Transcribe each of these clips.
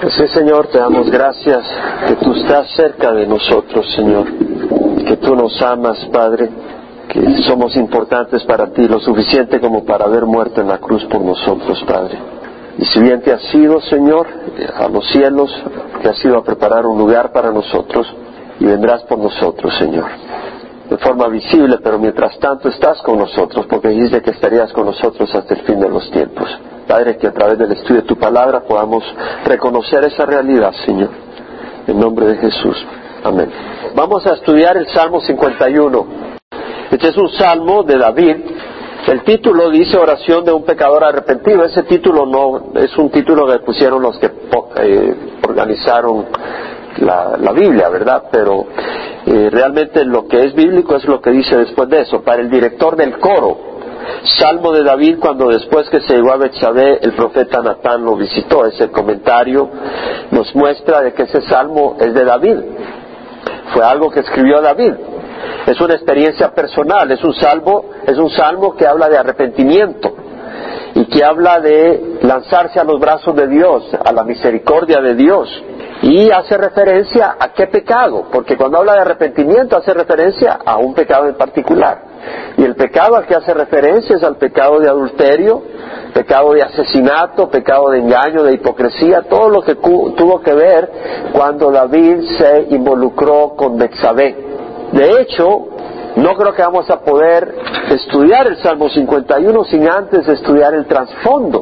Sí, Señor, te damos gracias que tú estás cerca de nosotros, Señor, que tú nos amas, Padre, que somos importantes para ti, lo suficiente como para haber muerto en la cruz por nosotros, Padre. Y si bien te has ido, Señor, a los cielos, te has ido a preparar un lugar para nosotros y vendrás por nosotros, Señor. De forma visible, pero mientras tanto estás con nosotros, porque dijiste que estarías con nosotros hasta el fin de los tiempos. Padre, que a través del estudio de tu palabra podamos reconocer esa realidad, Señor. En nombre de Jesús. Amén. Vamos a estudiar el Salmo 51. Este es un salmo de David. El título dice oración de un pecador arrepentido. Ese título no es un título que pusieron los que eh, organizaron la, Biblia, ¿verdad? Pero eh, realmente lo que es bíblico es lo que dice después de eso. Para el director del coro, Salmo de David cuando después que se llegó a Betsabé el profeta Natán lo visitó. Ese comentario nos muestra de que ese salmo es de David. Fue algo que escribió David. Es una experiencia personal, es un salmo, es un salmo que habla de arrepentimiento y que habla de lanzarse a los brazos de Dios, a la misericordia de Dios. Y hace referencia a qué pecado, porque cuando habla de arrepentimiento hace referencia a un pecado en particular. Y el pecado al que hace referencia es al pecado de adulterio, pecado de asesinato, pecado de engaño, de hipocresía, todo lo que tuvo que ver cuando David se involucró con Betsabé. De hecho, no creo que vamos a poder estudiar el Salmo 51 sin antes estudiar el trasfondo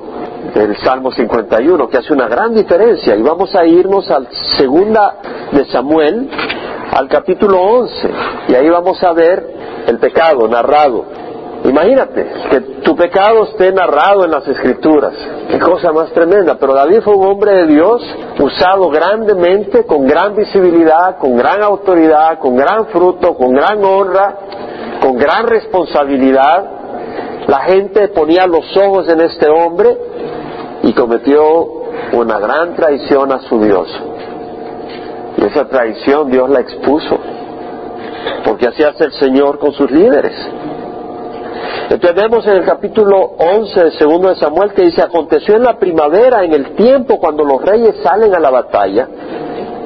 del Salmo 51, que hace una gran diferencia. Y vamos a irnos al segunda de Samuel, al capítulo 11, y ahí vamos a ver el pecado narrado. Imagínate que tu pecado esté narrado en las escrituras. Qué cosa más tremenda. Pero David fue un hombre de Dios, usado grandemente, con gran visibilidad, con gran autoridad, con gran fruto, con gran honra, con gran responsabilidad. La gente ponía los ojos en este hombre cometió una gran traición a su Dios. Y esa traición Dios la expuso porque así hace el Señor con sus líderes. Entonces vemos en el capítulo 11 del segundo de Samuel que dice, aconteció en la primavera, en el tiempo cuando los reyes salen a la batalla,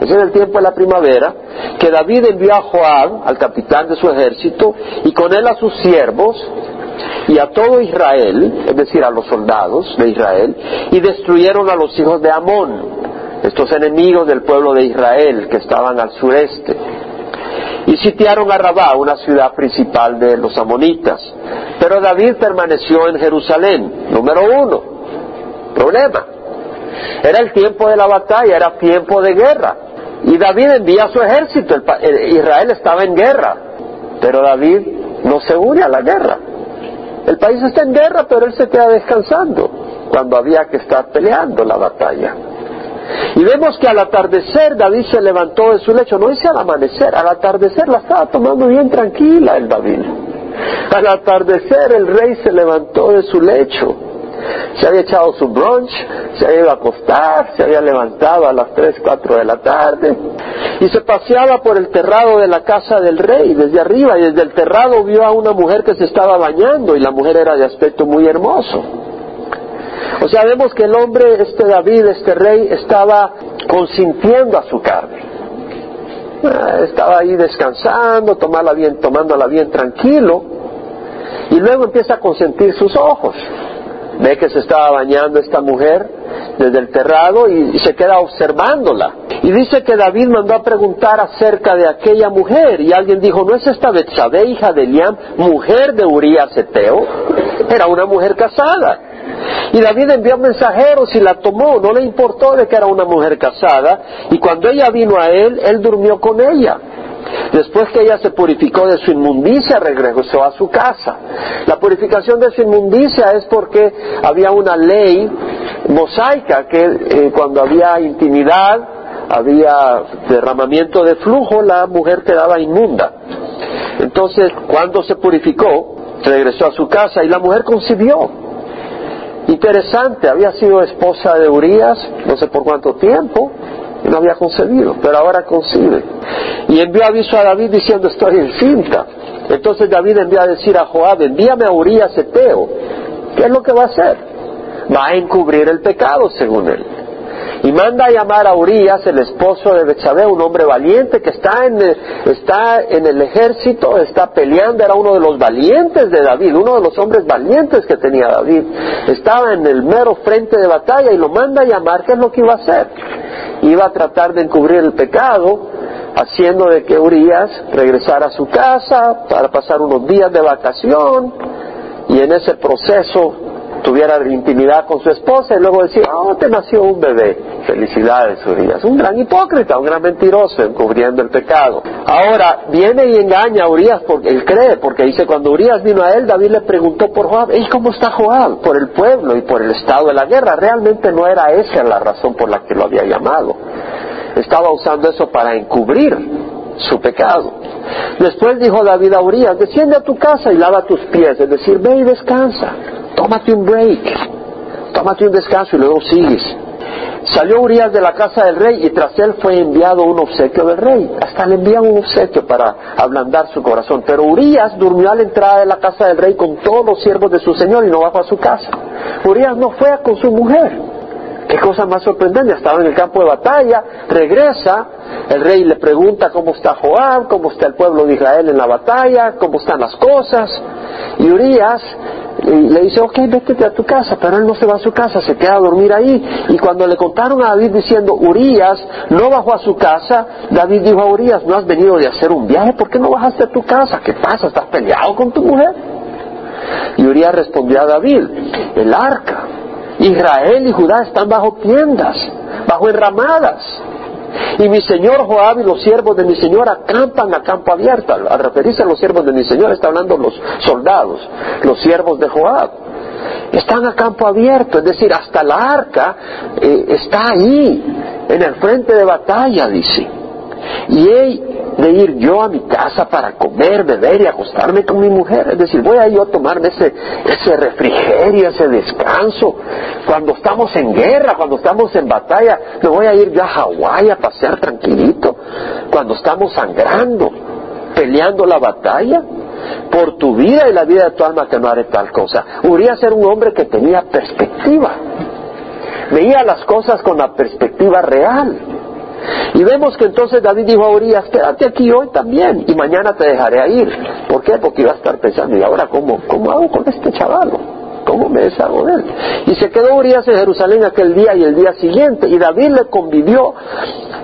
es en el tiempo de la primavera, que David envió a Joab, al capitán de su ejército, y con él a sus siervos, y a todo Israel, es decir, a los soldados de Israel, y destruyeron a los hijos de Amón, estos enemigos del pueblo de Israel que estaban al sureste y sitiaron a Rabá, una ciudad principal de los amonitas. Pero David permaneció en Jerusalén, número uno. Problema. Era el tiempo de la batalla, era tiempo de guerra. Y David envía a su ejército, Israel estaba en guerra, pero David no se une a la guerra. El país está en guerra, pero él se queda descansando cuando había que estar peleando la batalla. Y vemos que al atardecer David se levantó de su lecho, no dice al amanecer, al atardecer la estaba tomando bien tranquila el David. Al atardecer el rey se levantó de su lecho, se había echado su brunch, se había ido a acostar, se había levantado a las 3, 4 de la tarde y se paseaba por el terrado de la casa del rey desde arriba y desde el terrado vio a una mujer que se estaba bañando y la mujer era de aspecto muy hermoso. O sea, vemos que el hombre, este David, este rey, estaba consintiendo a su carne. Ah, estaba ahí descansando, tomarla bien, tomándola bien tranquilo, y luego empieza a consentir sus ojos. Ve que se estaba bañando esta mujer desde el terrado y, se queda observándola. Y dice que David mandó a preguntar acerca de aquella mujer y alguien dijo, ¿no es esta Betsabé, hija de Eliam, mujer de Urias Eteo? Era una mujer casada. Y David envió mensajeros y la tomó, no le importó de que era una mujer casada, y cuando ella vino a él, él durmió con ella. Después que ella se purificó de su inmundicia, regresó a su casa. La purificación de su inmundicia es porque había una ley mosaica que eh, cuando había intimidad, había derramamiento de flujo, la mujer quedaba inmunda. Entonces, cuando se purificó, regresó a su casa y la mujer concibió. Interesante, había sido esposa de Urias, no sé por cuánto tiempo, no había concebido, pero ahora concibe. Y envió aviso a David diciendo estoy encinta. Entonces David envió a decir a Joab, envíame a Urias Eteo. ¿Qué es lo que va a hacer? Va a encubrir el pecado, según él. Y manda a llamar a Urias, el esposo de Betsabé, un hombre valiente que está en, el, está en el ejército, está peleando, era uno de los valientes de David, uno de los hombres valientes que tenía David. Estaba en el mero frente de batalla y lo manda a llamar, ¿qué es lo que iba a hacer? Iba a tratar de encubrir el pecado, haciendo de que Urias regresara a su casa para pasar unos días de vacación y en ese proceso tuviera intimidad con su esposa y luego decía, oh, te nació un bebé. Felicidades, Urias. Un gran hipócrita, un gran mentiroso encubriendo el pecado. Ahora, viene y engaña a Urias porque él cree, porque dice, cuando Urias vino a él, David le preguntó por Joab, ¿y cómo está Joab? Por el pueblo y por el estado de la guerra. Realmente no era esa la razón por la que lo había llamado estaba usando eso para encubrir su pecado. Después dijo David a Urias, desciende a tu casa y lava tus pies, es decir, ve y descansa, tómate un break, tómate un descanso y luego sigues. Salió Urias de la casa del rey y tras él fue enviado un obsequio del rey. Hasta le enviaron un obsequio para ablandar su corazón. Pero Urias durmió a la entrada de la casa del rey con todos los siervos de su señor y no bajó a su casa. Urias no fue con su mujer. Qué cosa más sorprendente, estaba en el campo de batalla, regresa, el rey le pregunta cómo está Joab, cómo está el pueblo de Israel en la batalla, cómo están las cosas, y Urias le dice, ok, vete a tu casa, pero él no se va a su casa, se queda a dormir ahí. Y cuando le contaron a David diciendo, Urias no bajó a su casa, David dijo a Urias, no has venido de hacer un viaje, ¿por qué no bajaste a tu casa? ¿Qué pasa? ¿Estás peleado con tu mujer? Y Urias respondió a David, el arca Israel y Judá están bajo tiendas, bajo enramadas. Y mi señor Joab y los siervos de mi señor acampan a campo abierto. Al, referirse a los siervos de mi señor está hablando los soldados, los siervos de Joab. Están a campo abierto, es decir, hasta la arca eh, está ahí, en el frente de batalla, dice. Y de ir yo a mi casa para comer, beber y acostarme con mi mujer. Es decir, voy a yo a tomarme ese, ese refrigerio, ese descanso. Cuando estamos en guerra, cuando estamos en batalla, me voy a ir yo a Hawái a pasear tranquilito. Cuando estamos sangrando, peleando la batalla por tu vida y la vida de tu alma que no haré tal cosa. Urias era un hombre que tenía perspectiva. Veía las cosas con la perspectiva real. Y vemos que entonces David dijo a Urias, quédate aquí hoy también y mañana te dejaré ir. ¿Por qué? Porque iba a estar pensando, ¿y ahora cómo, cómo hago con este chaval? ¿Cómo me deshago de él? Y se quedó Urias en Jerusalén aquel día y el día siguiente. Y David le convivió,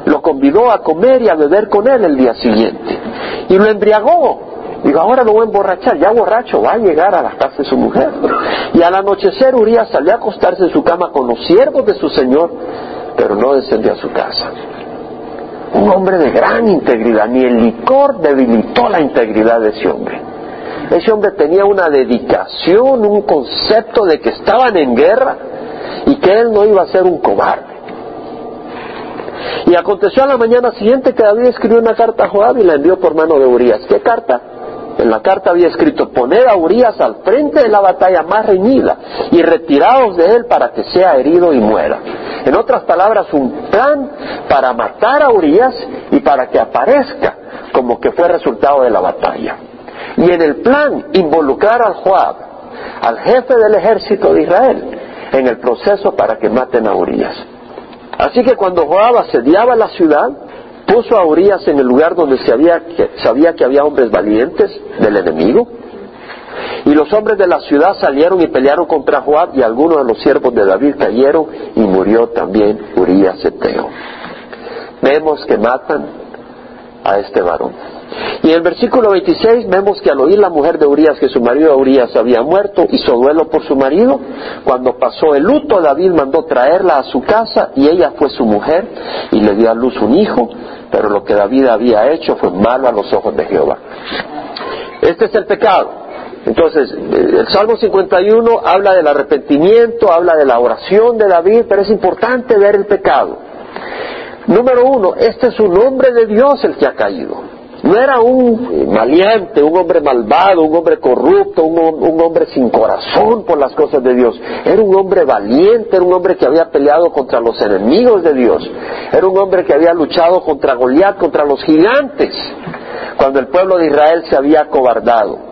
lo convidó a comer y a beber con él el día siguiente. Y lo embriagó. Digo, ahora lo voy a emborrachar, ya borracho, va a llegar a la casa de su mujer. Y al anochecer Urias salió a acostarse en su cama con los siervos de su señor, pero no descendió a su casa un hombre de gran integridad, ni el licor debilitó la integridad de ese hombre. Ese hombre tenía una dedicación, un concepto de que estaban en guerra y que él no iba a ser un cobarde. Y aconteció a la mañana siguiente que David escribió una carta a Joab y la envió por mano de Urias. ¿Qué carta? En la carta había escrito, poned a Urias al frente de la batalla más reñida y retiraos de él para que sea herido y muera. En otras palabras, un plan para matar a Urias y para que aparezca como que fue resultado de la batalla. Y en el plan involucrar al Joab, al jefe del ejército de Israel, en el proceso para que maten a Urias. Así que cuando Joab asediaba la ciudad, puso a Urias en el lugar donde sabía que, sabía que había hombres valientes del enemigo. Y los hombres de la ciudad salieron y pelearon contra Joab y algunos de los siervos de David cayeron y murió también Urias Eteo. Vemos que matan a este varón. Y en el versículo 26 vemos que al oír la mujer de Urias que su marido Urias había muerto, hizo duelo por su marido. Cuando pasó el luto, David mandó traerla a su casa y ella fue su mujer y le dio a luz un hijo, pero lo que David había hecho fue malo a los ojos de Jehová. Este es el pecado. Entonces, el Salmo 51 habla del arrepentimiento, habla de la oración de David, pero es importante ver el pecado. Número uno, este es un hombre de Dios el que ha caído. No era un maleante, un hombre malvado, un hombre corrupto, un, hombre sin corazón por las cosas de Dios. Era un hombre valiente, era un hombre que había peleado contra los enemigos de Dios. Era un hombre que había luchado contra Goliat, contra los gigantes, cuando el pueblo de Israel se había acobardado.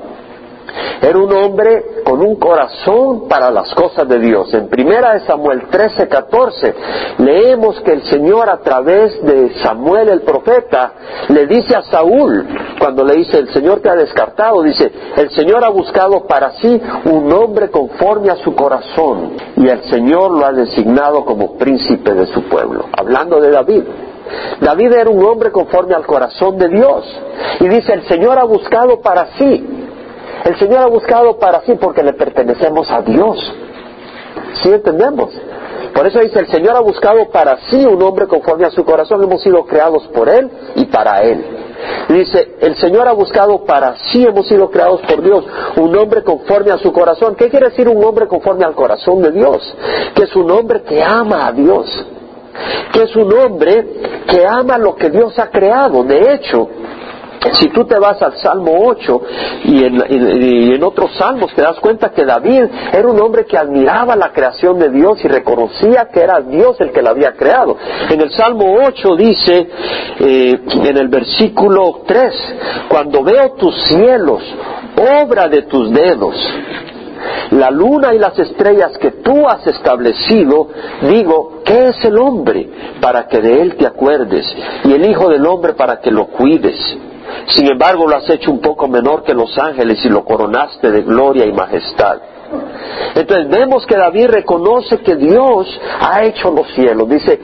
Era un hombre con un corazón para las cosas de Dios. En primera de Samuel 13, 14 leemos que el Señor a través de Samuel el profeta le dice a Saúl, cuando le dice el Señor te ha descartado, dice, el Señor ha buscado para sí un hombre conforme a su corazón y el Señor lo ha designado como príncipe de su pueblo. Hablando de David. David era un hombre conforme al corazón de Dios. Y dice, el Señor ha buscado para sí el Señor ha buscado para sí porque le pertenecemos a Dios. ¿Sí entendemos? Por eso dice, el Señor ha buscado para sí un hombre conforme a su corazón. Hemos sido creados por Él y para Él. Dice, el Señor ha buscado para sí, hemos sido creados por Dios, un hombre conforme a su corazón. ¿Qué quiere decir un hombre conforme al corazón de Dios? Que es un hombre que ama a Dios. Que es un hombre que ama lo que Dios ha creado. De hecho, si tú te vas al Salmo 8 y en, otros salmos te das cuenta que David era un hombre que admiraba la creación de Dios y reconocía que era Dios el que la había creado. En el Salmo 8 dice, eh, en el versículo 3, cuando veo tus cielos, obra de tus dedos, la luna y las estrellas que tú has establecido, digo, ¿qué es el hombre para que de él te acuerdes? Y el Hijo del hombre para que lo cuides. Sin embargo, lo has hecho un poco menor que los ángeles y lo coronaste de gloria y majestad. Entonces vemos que David reconoce que Dios ha hecho los cielos. Dice,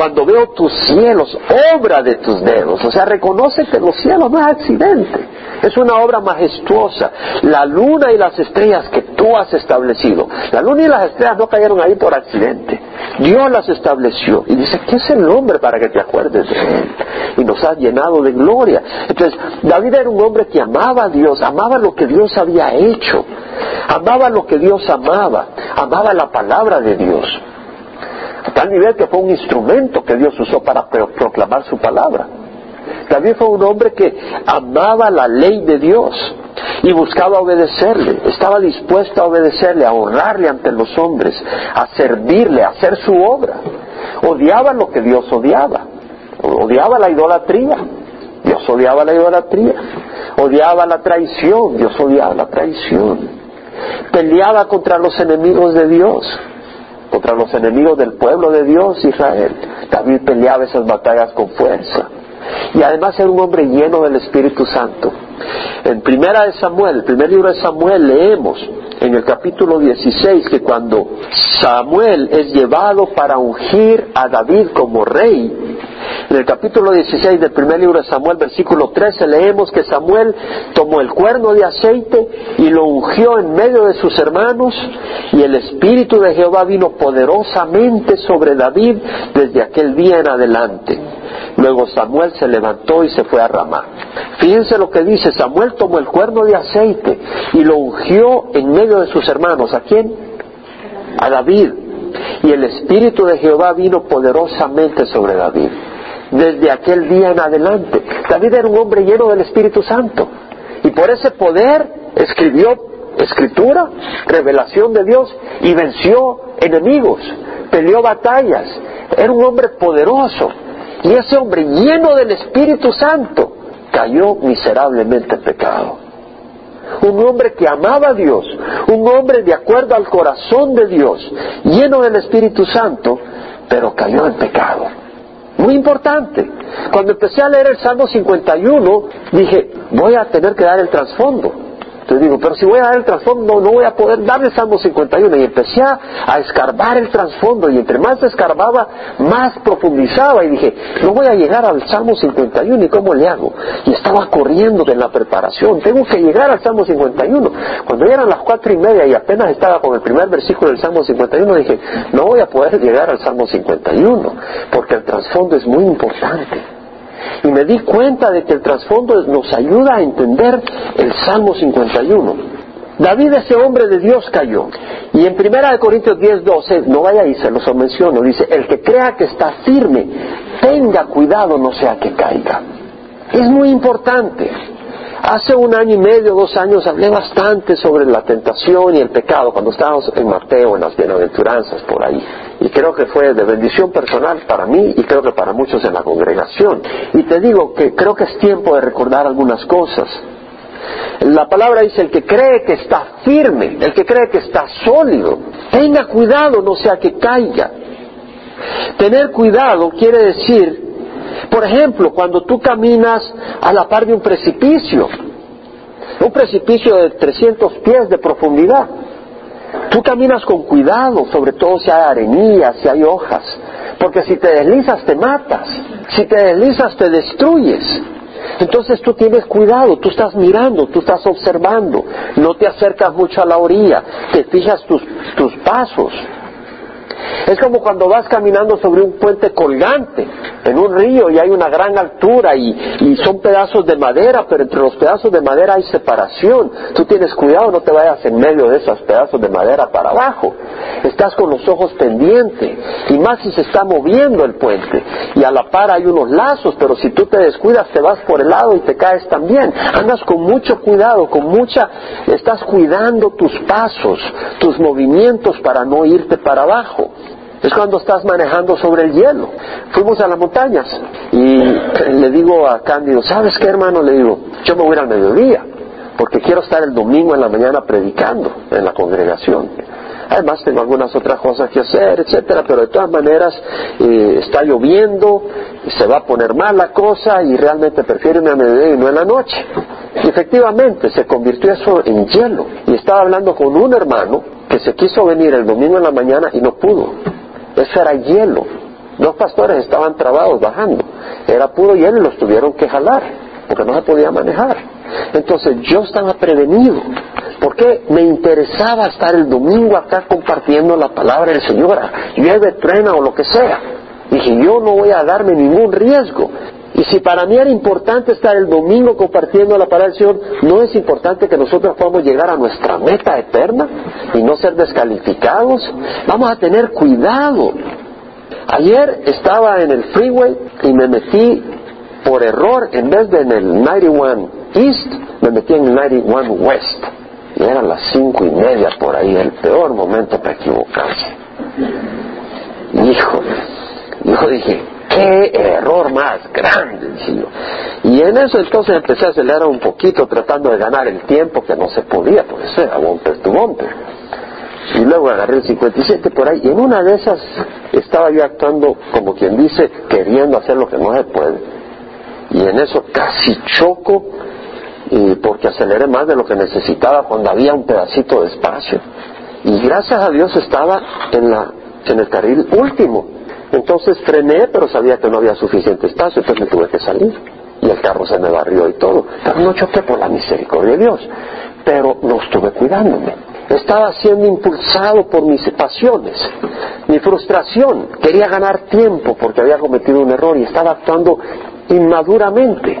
cuando veo tus cielos, obra de tus dedos. O sea, reconoce que los cielos no es accidente. Es una obra majestuosa. La luna y las estrellas que tú has establecido. La luna y las estrellas no cayeron ahí por accidente. Dios las estableció. Y dice, ¿qué es el hombre para que te acuerdes de él? Y nos ha llenado de gloria. Entonces, David era un hombre que amaba a Dios, amaba lo que Dios había hecho. Amaba lo que Dios amaba. Amaba la palabra de Dios. A tal nivel que fue un instrumento que Dios usó para proclamar su palabra. David fue un hombre que amaba la ley de Dios y buscaba obedecerle, estaba dispuesto a obedecerle, a honrarle ante los hombres, a servirle, a hacer su obra. Odiaba lo que Dios odiaba, odiaba la idolatría, Dios odiaba la idolatría, odiaba la traición, Dios odiaba la traición, peleaba contra los enemigos de Dios, contra los enemigos del pueblo de Dios, Israel. David peleaba esas batallas con fuerza. Y además era un hombre lleno del Espíritu Santo. En primera de Samuel, el primer libro de Samuel, leemos en el capítulo 16 que cuando Samuel es llevado para ungir a David como rey, en el capítulo 16 del primer libro de Samuel, versículo 13, leemos que Samuel tomó el cuerno de aceite y lo ungió en medio de sus hermanos y el Espíritu de Jehová vino poderosamente sobre David desde aquel día en adelante. Luego Samuel se levantó y se fue a Ramá. Fíjense lo que dice, Samuel tomó el cuerno de aceite y lo ungió en medio de sus hermanos. ¿A quién? A David. Y el Espíritu de Jehová vino poderosamente sobre David. Desde aquel día en adelante. David era un hombre lleno del Espíritu Santo. Y por ese poder escribió escritura, revelación de Dios y venció enemigos, peleó batallas. Era un hombre poderoso. Y ese hombre lleno del Espíritu Santo cayó miserablemente en pecado. Un hombre que amaba a Dios, un hombre de acuerdo al corazón de Dios, lleno del Espíritu Santo, pero cayó en pecado. Muy importante. Cuando empecé a leer el Salmo 51, dije, voy a tener que dar el trasfondo. Digo, pero si voy a dar el trasfondo, no voy a poder dar el Salmo 51. Y empecé a, escarbar el trasfondo, y entre más escarbaba, más profundizaba. Y dije, no voy a llegar al Salmo 51, ¿y cómo le hago? Y estaba corriendo de la preparación, tengo que llegar al Salmo 51. Cuando eran las cuatro y media y apenas estaba con el primer versículo del Salmo 51, dije, no voy a poder llegar al Salmo 51, porque el trasfondo es muy importante. Y me di cuenta de que el trasfondo nos ayuda a entender el Salmo 51. David, ese hombre de Dios, cayó. Y en 1 Corintios 10, 12, no vaya ahí, se los menciono, dice, el que crea que está firme, tenga cuidado, no sea que caiga. Es muy importante. Hace un año y medio, dos años, hablé bastante sobre la tentación y el pecado cuando estábamos en Mateo, en las bienaventuranzas, por ahí. Y creo que fue de bendición personal para mí y creo que para muchos en la congregación. Y te digo que creo que es tiempo de recordar algunas cosas. La palabra dice el que cree que está firme, el que cree que está sólido. Tenga cuidado, no sea que caiga. Tener cuidado quiere decir, por ejemplo, cuando tú caminas a la par de un precipicio, un precipicio de 300 pies de profundidad. Tú caminas con cuidado, sobre todo si hay arenillas, si hay hojas, porque si te deslizas te matas, si te deslizas te destruyes. Entonces tú tienes cuidado, tú estás mirando, tú estás observando, no te acercas mucho a la orilla, te fijas tus, tus pasos, es como cuando vas caminando sobre un puente colgante en un río y hay una gran altura y, son pedazos de madera, pero entre los pedazos de madera hay separación. Tú tienes cuidado, no te vayas en medio de esos pedazos de madera para abajo. Estás con los ojos pendientes y más si se está moviendo el puente y a la par hay unos lazos, pero si tú te descuidas te vas por el lado y te caes también. Andas con mucho cuidado, con mucha, estás cuidando tus pasos, tus movimientos para no irte para abajo. Es cuando estás manejando sobre el hielo. Fuimos a las montañas y le digo a Cándido, ¿sabes qué hermano? Le digo, yo me voy al mediodía porque quiero estar el domingo en la mañana predicando en la congregación. Además tengo algunas otras cosas que hacer, etcétera, pero de todas maneras eh, está lloviendo, se va a poner mal la cosa y realmente prefiero irme a mediodía y no en la noche. Y efectivamente se convirtió eso en hielo. Y estaba hablando con un hermano que se quiso venir el domingo en la mañana y no pudo. Eso era hielo. Dos pastores estaban trabados bajando. Era puro hielo y los tuvieron que jalar, porque no se podía manejar. Entonces yo estaba prevenido, porque me interesaba estar el domingo acá compartiendo la palabra del Señor, llueve, trena o lo que sea. Dije, yo no voy a darme ningún riesgo. Y si para mí era importante estar el domingo compartiendo la palabra del Señor, ¿no es importante que nosotros podamos llegar a nuestra meta eterna y no ser descalificados? Vamos a tener cuidado. Ayer estaba en el freeway y me metí por error, en vez de en el 91 East, me metí en el 91 West. Y eran las cinco y media por ahí, el peor momento para equivocarse. Híjole, yo dije, ¡Qué error más grande! Y en eso entonces empecé a acelerar un poquito tratando de ganar el tiempo que no se podía, pues era bumper tu bumper. Y luego agarré el 57 por ahí y en una de esas estaba yo actuando como quien dice, queriendo hacer lo que no se puede. Y en eso casi choco y porque aceleré más de lo que necesitaba cuando había un pedacito de espacio. Y gracias a Dios estaba en, la, en el carril último entonces frené, pero sabía que no había suficiente espacio, entonces me tuve que salir. Y el carro se me barrió y todo. Pero no choqué por la misericordia de Dios. Pero no estuve cuidándome. Estaba siendo impulsado por mis pasiones, mi frustración. Quería ganar tiempo porque había cometido un error y estaba actuando inmaduramente.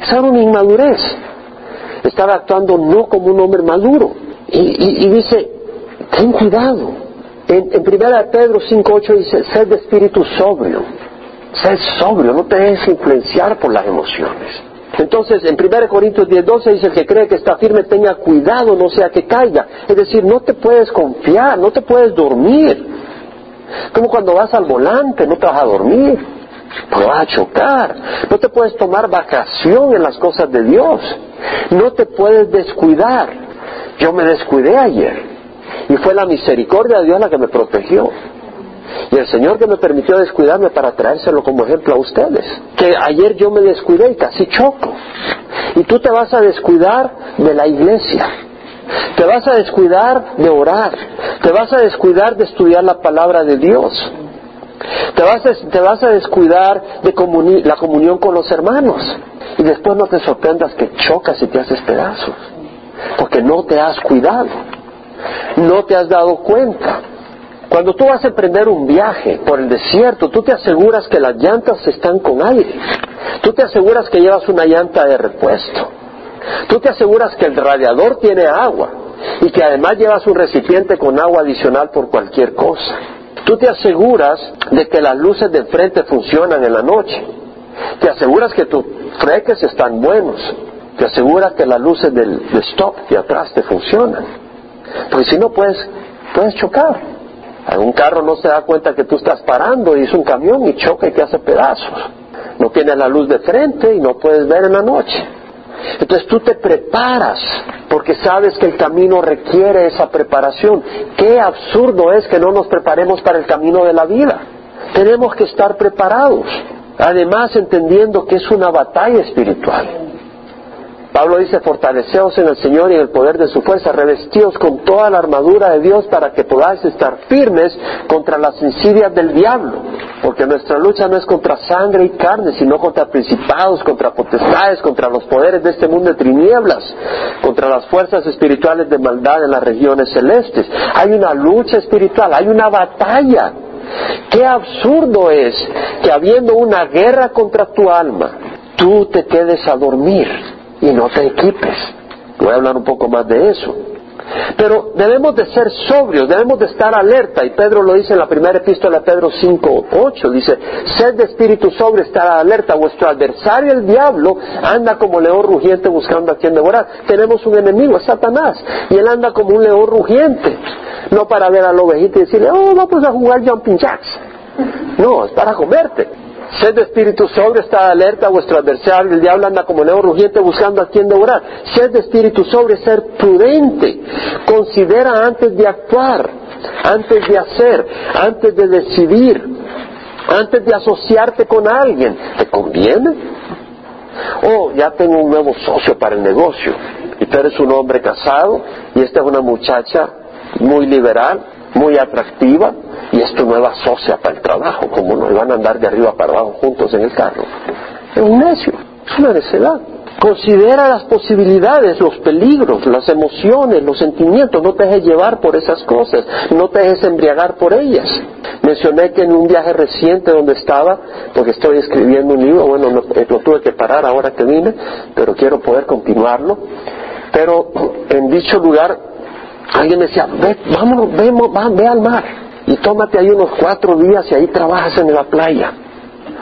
Esa era una inmadurez. Estaba actuando no como un hombre maduro. Y, y dice, ten cuidado, en, en primera Pedro 5.8 dice, sed de espíritu sobrio. Sed sobrio, no te dejes influenciar por las emociones. Entonces, en 1 Corintios 10.12 dice, el que cree que está firme, tenga cuidado, no sea que caiga. Es decir, no te puedes confiar, no te puedes dormir. Como cuando vas al volante, no te vas a dormir, te vas a chocar. No te puedes tomar vacación en las cosas de Dios. No te puedes descuidar. Yo me descuidé ayer. Y fue la misericordia de Dios la que me protegió. Y el Señor que me permitió descuidarme para traérselo como ejemplo a ustedes. Que ayer yo me descuidé y casi choco. Y tú te vas a descuidar de la iglesia. Te vas a descuidar de orar. Te vas a descuidar de estudiar la palabra de Dios. Te vas a, te vas a descuidar de la comunión con los hermanos. Y después no te sorprendas que chocas y te haces pedazos. Porque no te has cuidado no te has dado cuenta. Cuando tú vas a emprender un viaje por el desierto, tú te aseguras que las llantas están con aire. Tú te aseguras que llevas una llanta de repuesto. Tú te aseguras que el radiador tiene agua y que además llevas un recipiente con agua adicional por cualquier cosa. Tú te aseguras de que las luces de frente funcionan en la noche. Te aseguras que tus freques están buenos. Te aseguras que las luces del stop de atrás te funcionan. Porque si no puedes, puedes chocar. Un carro no se da cuenta que tú estás parando y es un camión y choca y te hace pedazos. No tienes la luz de frente y no puedes ver en la noche. Entonces tú te preparas porque sabes que el camino requiere esa preparación. Qué absurdo es que no nos preparemos para el camino de la vida. Tenemos que estar preparados. Además entendiendo que es una batalla espiritual. Pablo dice, fortaleceos en el Señor y en el poder de su fuerza, revestidos con toda la armadura de Dios para que podáis estar firmes contra las insidias del diablo. Porque nuestra lucha no es contra sangre y carne, sino contra principados, contra potestades, contra los poderes de este mundo de tinieblas, contra las fuerzas espirituales de maldad en las regiones celestes. Hay una lucha espiritual, hay una batalla. Qué absurdo es que habiendo una guerra contra tu alma, tú te quedes a dormir y no te equipes. Voy a hablar un poco más de eso. Pero debemos de ser sobrios, debemos de estar alerta, y Pedro lo dice en la primera epístola de Pedro 5, 8, dice, sed de espíritu sobrio, estar alerta, vuestro adversario el diablo anda como león rugiente buscando a quien devorar. Tenemos un enemigo, es Satanás, y él anda como un león rugiente, no para ver a la ovejita y decirle, oh, vamos a jugar jumping jacks. No, es para comerte. Sed de espíritu sobre, está alerta, vuestro adversario, el diablo anda como león rugiente buscando a quien devorar. Sed de espíritu sobre, ser prudente. Considera antes de actuar, antes de hacer, antes de decidir, antes de asociarte con alguien. ¿Te conviene? Oh, ya tengo un nuevo socio para el negocio. Y tú eres un hombre casado y esta es una muchacha muy liberal, muy atractiva y es tu nueva socia para el trabajo, como no van a andar de arriba para abajo juntos en el carro. Es un necio, es una necedad. Considera las posibilidades, los peligros, las emociones, los sentimientos. No te dejes llevar por esas cosas. No te dejes embriagar por ellas. Mencioné que en un viaje reciente donde estaba, porque estoy escribiendo un libro, bueno, no, lo tuve que parar ahora que vine, pero quiero poder continuarlo. Pero en dicho lugar Alguien me decía, ve, vámonos, ve, al mar y tómate ahí unos cuatro días y ahí trabajas en la playa.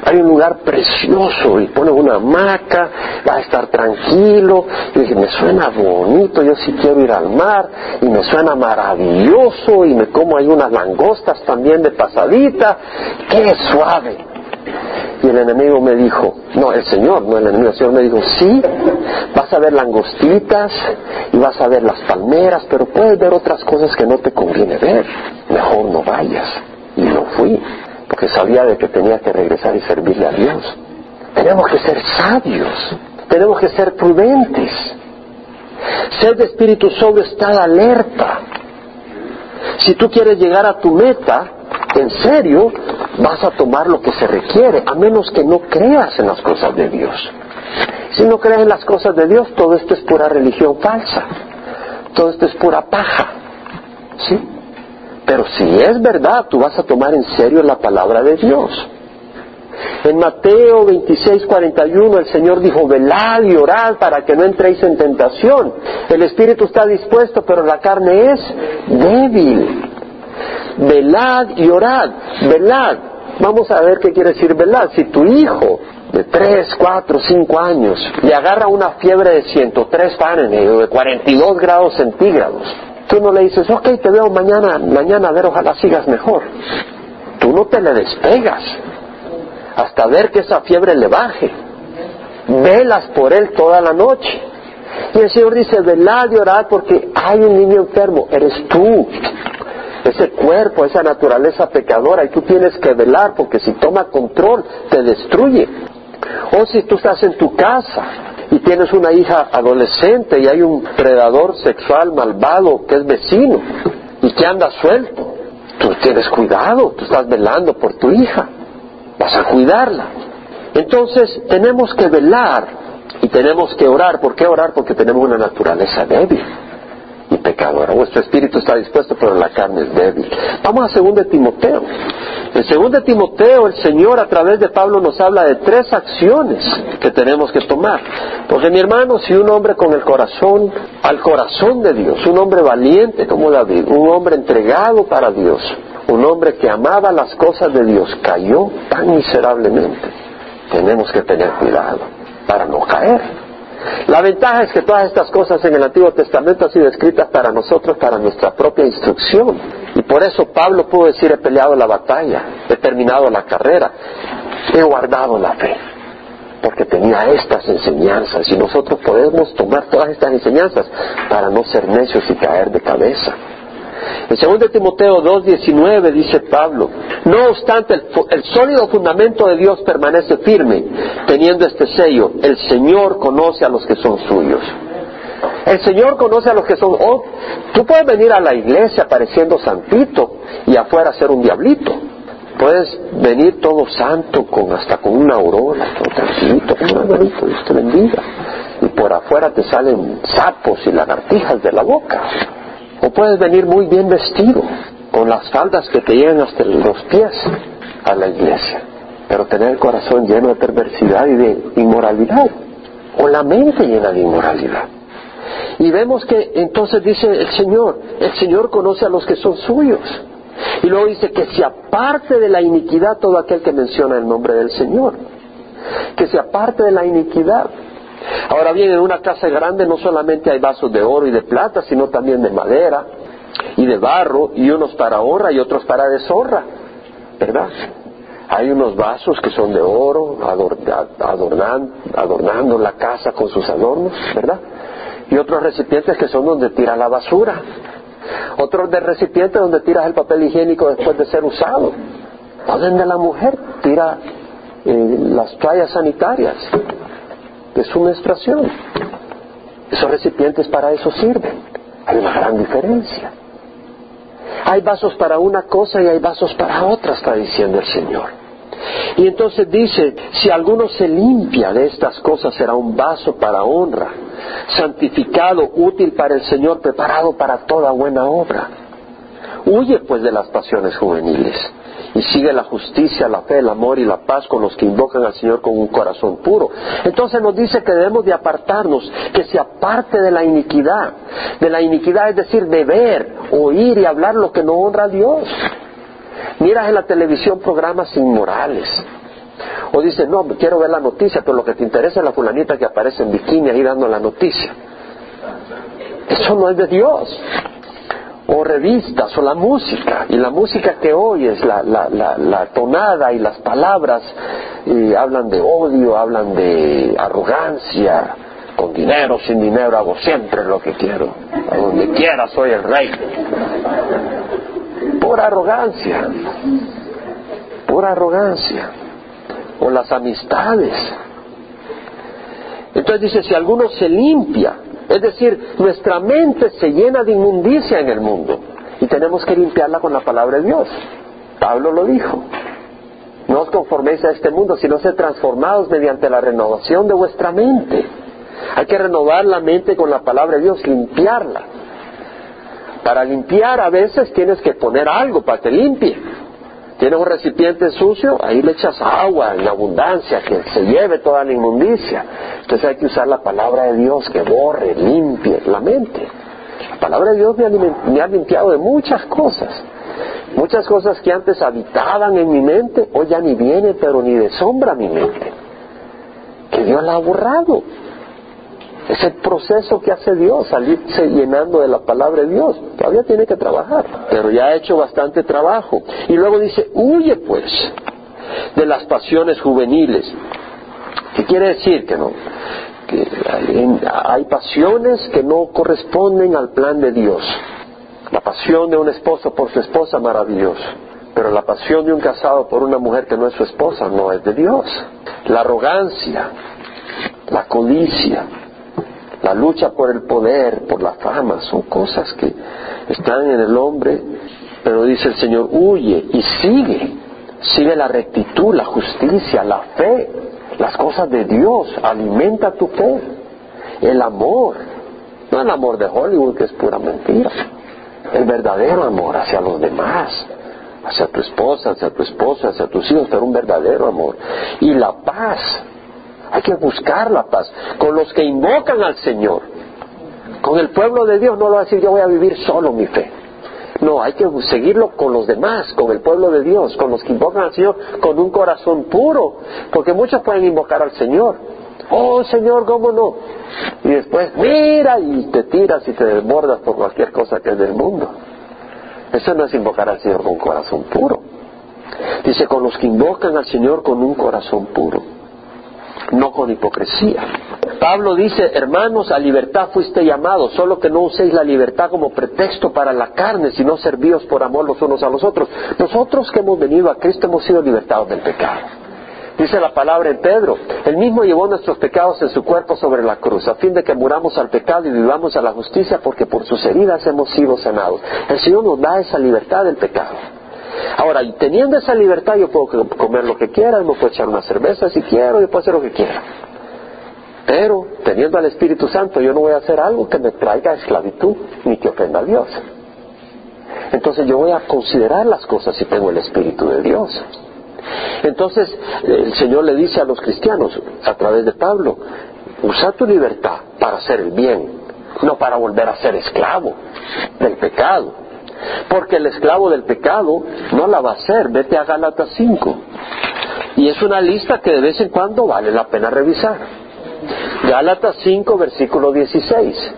Hay un lugar precioso y pones una hamaca, va a estar tranquilo. Y dije, me suena bonito, yo sí quiero ir al mar y me suena maravilloso y me como ahí unas langostas también de pasadita. ¡Qué suave! Y el enemigo me dijo, no, el Señor, no el enemigo, el Señor me dijo, sí, vas a ver langostitas y vas a ver las palmeras, pero puedes ver otras cosas que no te conviene ver. Mejor no vayas. Y no fui, porque sabía de que tenía que regresar y servirle a Dios. Tenemos que ser sabios, tenemos que ser prudentes. Ser de espíritu sobre estar alerta. Si tú quieres llegar a tu meta, en serio, vas a tomar lo que se requiere, a menos que no creas en las cosas de Dios. Si no crees en las cosas de Dios, todo esto es pura religión falsa, todo esto es pura paja. ¿Sí? Pero si es verdad, tú vas a tomar en serio la palabra de Dios. En Mateo 26, 41 el Señor dijo, velad y orad para que no entréis en tentación. El espíritu está dispuesto, pero la carne es débil velad y orad, velad. Vamos a ver qué quiere decir velad. Si tu hijo de 3, 4, 5 años le agarra una fiebre de 103 Fahrenheit o de 42 grados centígrados, tú no le dices, ok, te veo mañana, mañana a ver, ojalá sigas mejor. Tú no te le despegas hasta ver que esa fiebre le baje. Velas por él toda la noche. Y el Señor dice, velad y orad porque hay un niño enfermo, eres tú ese cuerpo, esa naturaleza pecadora, y tú tienes que velar porque si toma control te destruye. O si tú estás en tu casa y tienes una hija adolescente y hay un predador sexual malvado que es vecino y que anda suelto, tú tienes cuidado, tú estás velando por tu hija, vas a cuidarla. Entonces tenemos que velar y tenemos que orar. ¿Por qué orar? Porque tenemos una naturaleza débil y pecadora. Vuestro espíritu está dispuesto, pero la carne es débil. Vamos a 2 Timoteo. En 2 Timoteo el Señor a través de Pablo nos habla de tres acciones que tenemos que tomar. Porque mi hermano, si un hombre con el corazón, al corazón de Dios, un hombre valiente como David, un hombre entregado para Dios, un hombre que amaba las cosas de Dios, cayó tan miserablemente, tenemos que tener cuidado para no caer. La ventaja es que todas estas cosas en el Antiguo Testamento han sido escritas para nosotros, para nuestra propia instrucción. Y por eso Pablo pudo decir, he peleado la batalla, he terminado la carrera, he guardado la fe. porque tenía estas enseñanzas y nosotros podemos tomar todas estas enseñanzas para no ser necios y caer de cabeza. En 2 Timoteo 2.19 dice Pablo, no obstante el, sólido fundamento de Dios permanece firme, teniendo este sello, el Señor conoce a los que son suyos. El Señor conoce a los que son... Oh, tú puedes venir a la iglesia pareciendo santito y afuera ser un diablito. Puedes venir todo santo, con, hasta con una aurora, todo tranquilito, como un arbolito, Dios te bendiga. Y por afuera te salen sapos y lagartijas de la boca. O puedes venir muy bien vestido, con las faldas que te llegan hasta los pies a la iglesia, pero tener el corazón lleno de perversidad y de inmoralidad, o la mente llena de inmoralidad. Y vemos que entonces dice el Señor, el Señor conoce a los que son suyos. Y luego dice que se aparte de la iniquidad todo aquel que menciona el nombre del Señor. Que se aparte de la iniquidad. Ahora bien, en una casa grande no solamente hay vasos de oro y de plata, sino también de madera y de barro, y unos para honra y otros para deshonra. ¿Verdad? Hay unos vasos que son de oro, adornando la casa con sus adornos, ¿verdad? Y otros recipientes que son donde tira la basura. Otros de recipientes donde tiras el papel higiénico después de ser usado. Donde la mujer tira eh, las toallas sanitarias de su menstruación. Esos recipientes para eso sirven. Hay una gran diferencia. Hay vasos para una cosa y hay vasos para otra, está diciendo el Señor. Y entonces dice, si alguno se limpia de estas cosas será un vaso para honra, santificado, útil para el Señor, preparado para toda buena obra. Huye pues de las pasiones juveniles y sigue la justicia, la fe, el amor y la paz con los que invocan al Señor con un corazón puro. Entonces nos dice que debemos de apartarnos, que se aparte de la iniquidad. De la iniquidad es decir, de ver, oír y hablar lo que no honra a Dios. Miras en la televisión programas inmorales. O dices, no, quiero ver la noticia, pero lo que te interesa es la fulanita que aparece en bikini ahí dando la noticia. Eso no es de Dios o revistas o la música y la música que oyes, la, la, la, tonada y las palabras y hablan de odio, hablan de arrogancia, con dinero, sin dinero hago siempre lo que quiero, a donde quiera soy el rey. Pura arrogancia, pura arrogancia, o las amistades. Entonces dice, si alguno se limpia, es decir, nuestra mente se llena de inmundicia en el mundo y tenemos que limpiarla con la palabra de Dios. Pablo lo dijo. No os conforméis a este mundo, sino sed transformados mediante la renovación de vuestra mente. Hay que renovar la mente con la palabra de Dios, limpiarla. Para limpiar a veces tienes que poner algo para que limpie. Tienes un recipiente sucio, ahí le echas agua en abundancia, que se lleve toda la inmundicia. Entonces hay que usar la palabra de Dios que borre, limpie la mente. La palabra de Dios me ha, limpiado de muchas cosas. Muchas cosas que antes habitaban en mi mente, hoy ya ni viene, pero ni de sombra mi mente. Que Dios la ha borrado. Es el proceso que hace Dios, salirse llenando de la palabra de Dios. Todavía tiene que trabajar, pero ya ha hecho bastante trabajo. Y luego dice, huye pues de las pasiones juveniles. ¿Qué quiere decir que no? Que hay pasiones que no corresponden al plan de Dios. La pasión de un esposo por su esposa, maravilloso. Pero la pasión de un casado por una mujer que no es su esposa no es de Dios. La arrogancia, la codicia, la lucha por el poder, por la fama, son cosas que están en el hombre, pero dice el Señor, huye y sigue, sigue la rectitud, la justicia, la fe, las cosas de Dios, alimenta tu fe, el amor, no el amor de Hollywood que es pura mentira, el verdadero amor hacia los demás, hacia tu esposa, hacia tu esposa, hacia tus hijos, pero un verdadero amor, y la paz, hay que buscar la paz con los que invocan al Señor. Con el pueblo de Dios no lo va a decir yo voy a vivir solo mi fe. No, hay que seguirlo con los demás, con el pueblo de Dios, con los que invocan al Señor con un corazón puro, porque muchos pueden invocar al Señor. Oh Señor, ¿cómo no? Y después mira y te tiras y te desbordas por cualquier cosa que es del mundo. Eso no es invocar al Señor con corazón puro. Dice, con los que invocan al Señor con un corazón puro. No con hipocresía. Pablo dice, hermanos, a libertad fuiste llamados, solo que no uséis la libertad como pretexto para la carne, sino servíos por amor los unos a los otros. Nosotros que hemos venido a Cristo hemos sido libertados del pecado. Dice la palabra en Pedro, Él mismo llevó nuestros pecados en su cuerpo sobre la cruz, a fin de que muramos al pecado y vivamos a la justicia, porque por sus heridas hemos sido sanados. El Señor nos da esa libertad del pecado. Ahora, teniendo esa libertad, yo puedo comer lo que quiera, me puedo echar una cerveza si quiero, yo puedo hacer lo que quiera. Pero, teniendo al Espíritu Santo, yo no voy a hacer algo que me traiga esclavitud ni que ofenda a Dios. Entonces yo voy a considerar las cosas si tengo el Espíritu de Dios. Entonces el Señor le dice a los cristianos a través de Pablo, usa tu libertad para hacer el bien, no para volver a ser esclavo del pecado. Porque el esclavo del pecado no la va a hacer. Vete a Gálatas 5. Y es una lista que de vez en cuando vale la pena revisar. Gálatas 5, versículo 16.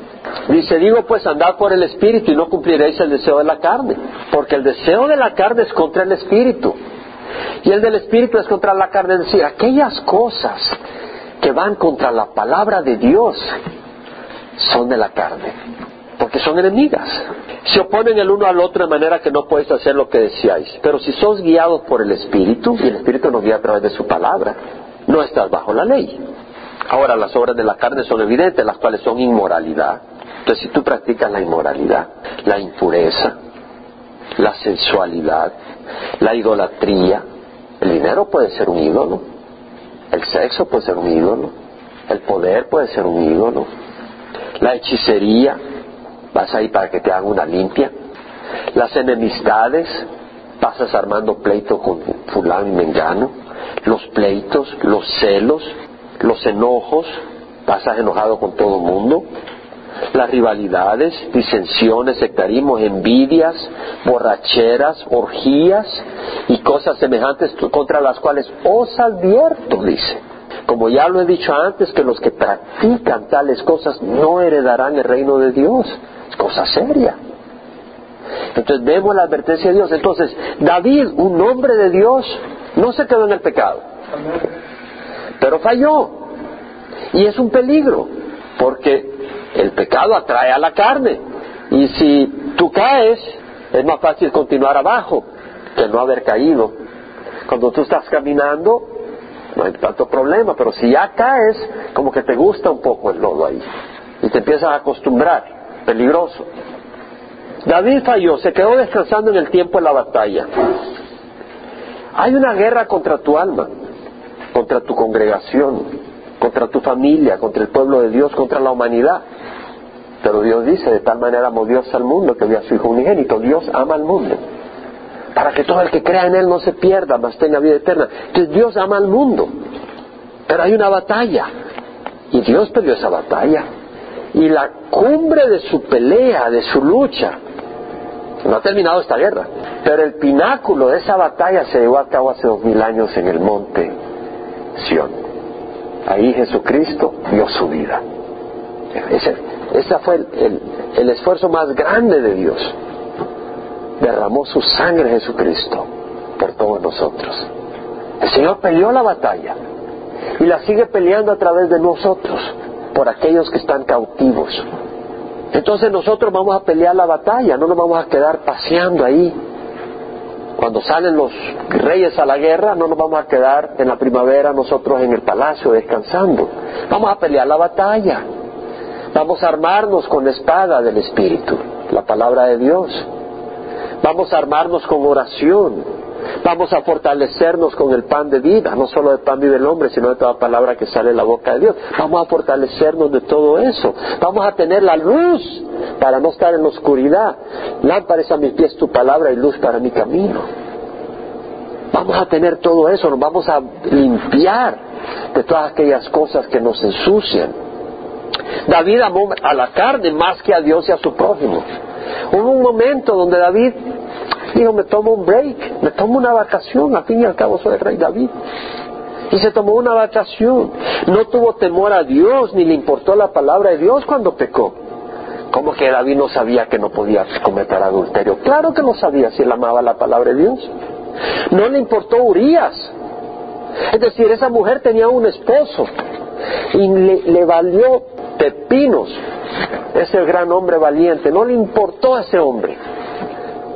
Dice, digo pues andad por el Espíritu y no cumpliréis el deseo de la carne, porque el deseo de la carne es contra el Espíritu y el del Espíritu es contra la carne, es decir, aquellas cosas que van contra la palabra de Dios son de la carne, porque son enemigas. Se oponen el uno al otro de manera que no podéis hacer lo que deseáis. Pero si sos guiados por el Espíritu, y el Espíritu nos guía a través de su palabra, no estás bajo la ley. Ahora las obras de la carne son evidentes, las cuales son inmoralidad. Entonces si tú practicas la inmoralidad, la impureza, la sensualidad, la idolatría. El dinero puede ser un ídolo, el sexo puede ser un ídolo, el poder puede ser un ídolo, la hechicería, vas ahí para que te hagan una limpia, las enemistades, pasas armando pleito con fulano y mengano, los pleitos, los celos, los enojos, pasas enojado con todo el mundo, las rivalidades, disensiones, sectarismos, envidias, borracheras, orgías y cosas semejantes contra las cuales os advierto, dice. Como ya lo he dicho antes, que los que practican tales cosas no heredarán el reino de Dios. Es cosa seria. Entonces vemos la advertencia de Dios. Entonces, David, un hombre de Dios, no se quedó en el pecado, pero falló. Y es un peligro, porque el pecado atrae a la carne. Y si tú caes, es más fácil continuar abajo que no haber caído. Cuando tú estás caminando, no hay tanto problema, pero si ya caes, como que te gusta un poco el lodo ahí. Y te empiezas a acostumbrar. Peligroso. David falló, se quedó descansando en el tiempo de la batalla. Hay una guerra contra tu alma, contra tu congregación, contra tu familia, contra el pueblo de Dios, contra la humanidad. Pero Dios dice, de tal manera amó Dios al mundo que dio a su Hijo unigénito. Dios ama al mundo. Para que todo el que crea en Él no se pierda, mas tenga vida eterna. Entonces Dios ama al mundo. Pero hay una batalla. Y Dios peleó esa batalla. Y la cumbre de su pelea, de su lucha, no ha terminado esta guerra. Pero el pináculo de esa batalla se llevó a cabo hace dos mil años en el monte Sión. Ahí Jesucristo dio su vida. Ese, ese fue el, esfuerzo más grande de Dios. Derramó su sangre Jesucristo por todos nosotros. El Señor peleó la batalla y la sigue peleando a través de nosotros, por aquellos que están cautivos. Entonces nosotros vamos a pelear la batalla, no nos vamos a quedar paseando ahí. Cuando salen los reyes a la guerra, no nos vamos a quedar en la primavera nosotros en el palacio descansando. Vamos a pelear la batalla. Vamos a armarnos con la espada del Espíritu, la palabra de Dios. Vamos a armarnos con oración. Vamos a fortalecernos con el pan de vida, no solo de pan vive el hombre, sino de toda palabra que sale de la boca de Dios. Vamos a fortalecernos de todo eso. Vamos a tener la luz para no estar en la oscuridad. Lámparas a mis pies tu palabra y luz para mi camino. Vamos a tener todo eso, nos vamos a limpiar de todas aquellas cosas que nos ensucian. David amó a la carne más que a Dios y a su prójimo. Hubo un momento donde David dijo, me tomo un break, me tomo una vacación, al fin y al cabo soy el rey David. Y se tomó una vacación. No tuvo temor a Dios, ni le importó la palabra de Dios cuando pecó. ¿Cómo que David no sabía que no podía cometer adulterio? Claro que lo sabía si él amaba la palabra de Dios. No le importó Urias, Es decir, esa mujer tenía un esposo y le, le valió pepinos ese gran hombre valiente. No le importó a ese hombre.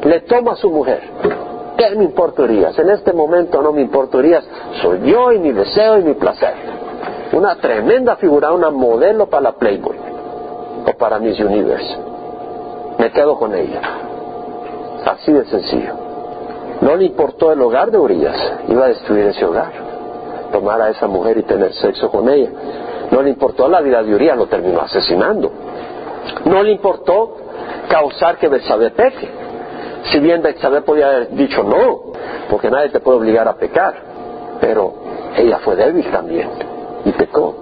Le toma a su mujer. ¿Qué me importarías? En este momento no me importarías. Soy yo y mi deseo y mi placer. Una tremenda figura, una modelo para la Playboy o para Miss Universe. Me quedo con ella. Así de sencillo. No le importó el hogar de Urias. Iba a destruir ese hogar. Tomar a esa mujer y tener sexo con ella. No le importó la vida de Urias, lo terminó asesinando. No le importó causar que Betsabé peque. Si bien Betsabé podía haber dicho no, porque nadie te puede obligar a pecar, pero ella fue débil también y pecó.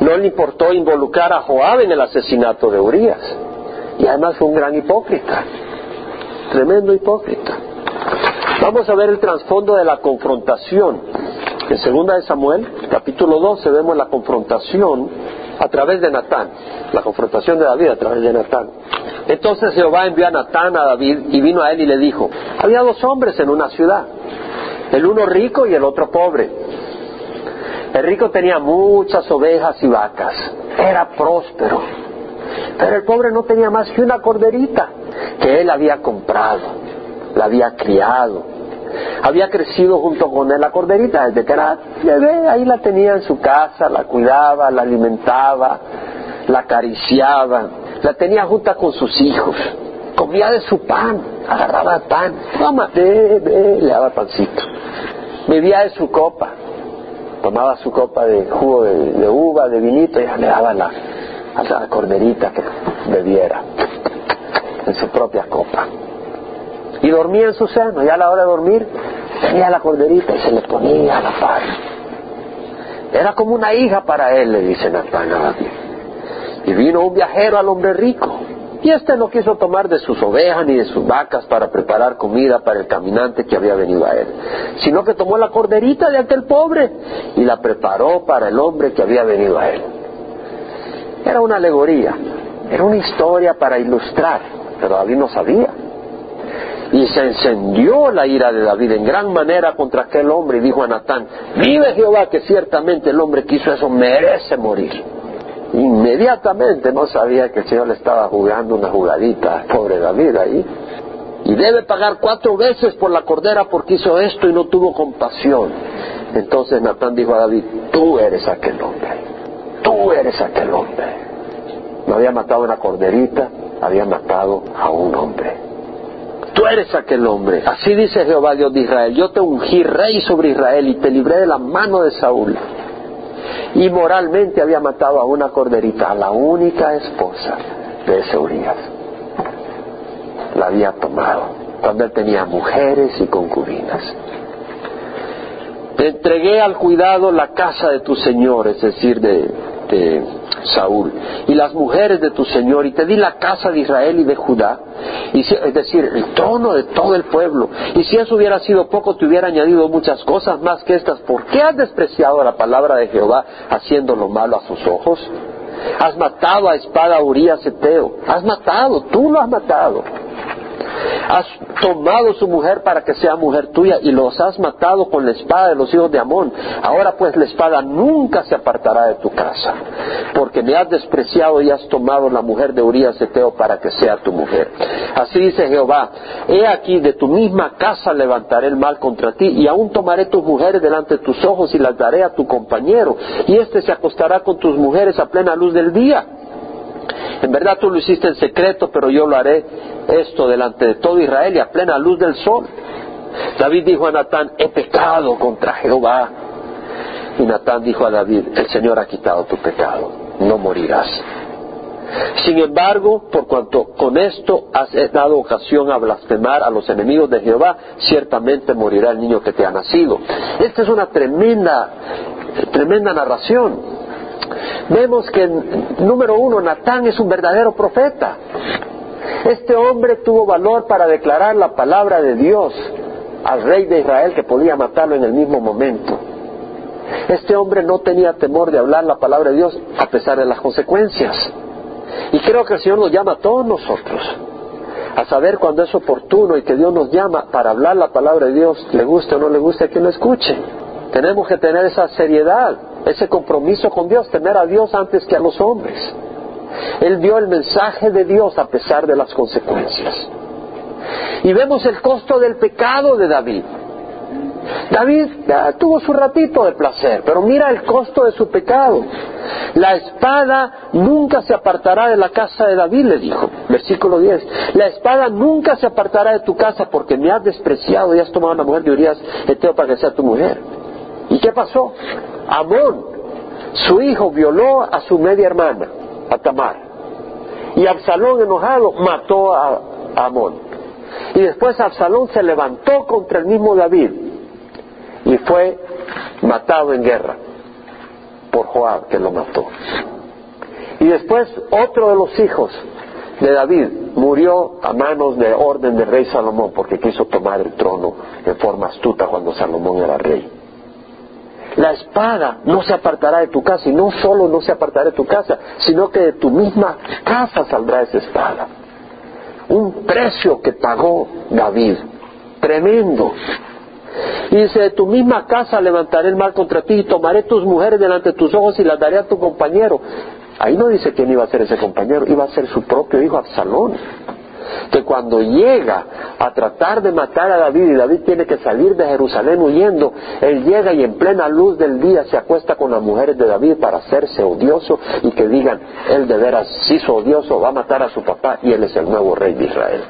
No le importó involucrar a Joab en el asesinato de Urias. Y además fue un gran hipócrita, tremendo hipócrita. Vamos a ver el trasfondo de la confrontación. En segunda de Samuel, capítulo 12, vemos la confrontación a través de Natán, la confrontación de David a través de Natán. Entonces Jehová envió a Natán a David y vino a él y le dijo, había dos hombres en una ciudad, el uno rico y el otro pobre. El rico tenía muchas ovejas y vacas, era próspero, pero el pobre no tenía más que una corderita que él había comprado, la había criado, había crecido junto con él la corderita desde que era bebé, ahí la tenía en su casa, la cuidaba, la alimentaba, la acariciaba, la tenía junta con sus hijos, comía de su pan, agarraba pan, toma, ve, le daba pancito, bebía de su copa, tomaba su copa de jugo de, uva, de vinito, y le daba la, a la corderita que bebiera en su propia copa. Y dormía en su seno y a la hora de dormir tenía la corderita y se le ponía a la par. Era como una hija para él, le dice Natán. Y vino un viajero al hombre rico. Y éste no quiso tomar de sus ovejas ni de sus vacas para preparar comida para el caminante que había venido a él, sino que tomó la corderita de aquel pobre y la preparó para el hombre que había venido a él. Era una alegoría, era una historia para ilustrar, pero David no sabía. Y se encendió la ira de David en gran manera contra aquel hombre y dijo a Natán, vive Jehová que ciertamente el hombre que hizo eso merece morir. Inmediatamente no sabía que el Señor le estaba jugando una jugadita, pobre David ahí. Y debe pagar cuatro veces por la cordera porque hizo esto y no tuvo compasión. Entonces Natán dijo a David, tú eres aquel hombre, tú eres aquel hombre. No había matado una corderita, había matado a un hombre. Tú eres aquel hombre. Así dice Jehová Dios de Israel. Yo te ungí rey sobre Israel y te libré de la mano de Saúl. Y moralmente había matado a una corderita, a la única esposa de ese Urias. La había tomado cuando él tenía mujeres y concubinas. Te entregué al cuidado la casa de tu Señor, es decir, de, Saúl, y las mujeres de tu Señor, y te di la casa de Israel y de Judá, y es decir, el trono de todo el pueblo. Y si eso hubiera sido poco, te hubiera añadido muchas cosas más que estas. ¿Por qué has despreciado la palabra de Jehová haciendo lo malo a sus ojos? Has matado a espada a Urias Eteo. Has matado, tú lo has matado. Has tomado su mujer para que sea mujer tuya y los has matado con la espada de los hijos de Amón. Ahora pues la espada nunca se apartará de tu casa, porque me has despreciado y has tomado la mujer de Urias Eteo para que sea tu mujer. Así dice Jehová, he aquí de tu misma casa levantaré el mal contra ti y aún tomaré tus mujeres delante de tus ojos y las daré a tu compañero y éste se acostará con tus mujeres a plena luz del día. En verdad tú lo hiciste en secreto, pero yo lo haré esto delante de todo Israel y a plena luz del sol. David dijo a Natán, he pecado contra Jehová. Y Natán dijo a David, el Señor ha quitado tu pecado, no morirás. Sin embargo, por cuanto con esto has dado ocasión a blasfemar a los enemigos de Jehová, ciertamente morirá el niño que te ha nacido. Esta es una tremenda, tremenda narración. Vemos que, número uno, Natán es un verdadero profeta. Este hombre tuvo valor para declarar la palabra de Dios al rey de Israel que podía matarlo en el mismo momento. Este hombre no tenía temor de hablar la palabra de Dios a pesar de las consecuencias. Y creo que el Señor nos llama a todos nosotros a saber cuando es oportuno y que Dios nos llama para hablar la palabra de Dios, le guste o no le guste a quien lo escuche. Tenemos que tener esa seriedad, ese compromiso con Dios, temer a Dios antes que a los hombres. Él dio el mensaje de Dios a pesar de las consecuencias. Y vemos el costo del pecado de David. David tuvo su ratito de placer, pero mira el costo de su pecado. La espada nunca se apartará de la casa de David, le dijo. Versículo 10. La espada nunca se apartará de tu casa porque me has despreciado y has tomado a una mujer de Urias Eteo para que sea tu mujer. ¿Y qué pasó? Amón, su hijo, violó a su media hermana, a Tamar. Y Absalón, enojado, mató a Amón. Y después Absalón se levantó contra el mismo David y fue matado en guerra por Joab, que lo mató. Y después otro de los hijos de David murió a manos de orden del rey Salomón porque quiso tomar el trono en forma astuta cuando Salomón era rey. La espada no se apartará de tu casa y no solo no se apartará de tu casa, sino que de tu misma casa saldrá esa espada. Un precio que pagó David, tremendo. Y dice, de tu misma casa levantaré el mal contra ti y tomaré tus mujeres delante de tus ojos y las daré a tu compañero. Ahí no dice quién iba a ser ese compañero, iba a ser su propio hijo Absalón que cuando llega a tratar de matar a David y David tiene que salir de Jerusalén huyendo, él llega y en plena luz del día se acuesta con las mujeres de David para hacerse odioso y que digan, él de veras se hizo odioso, va a matar a su papá y él es el nuevo rey de Israel.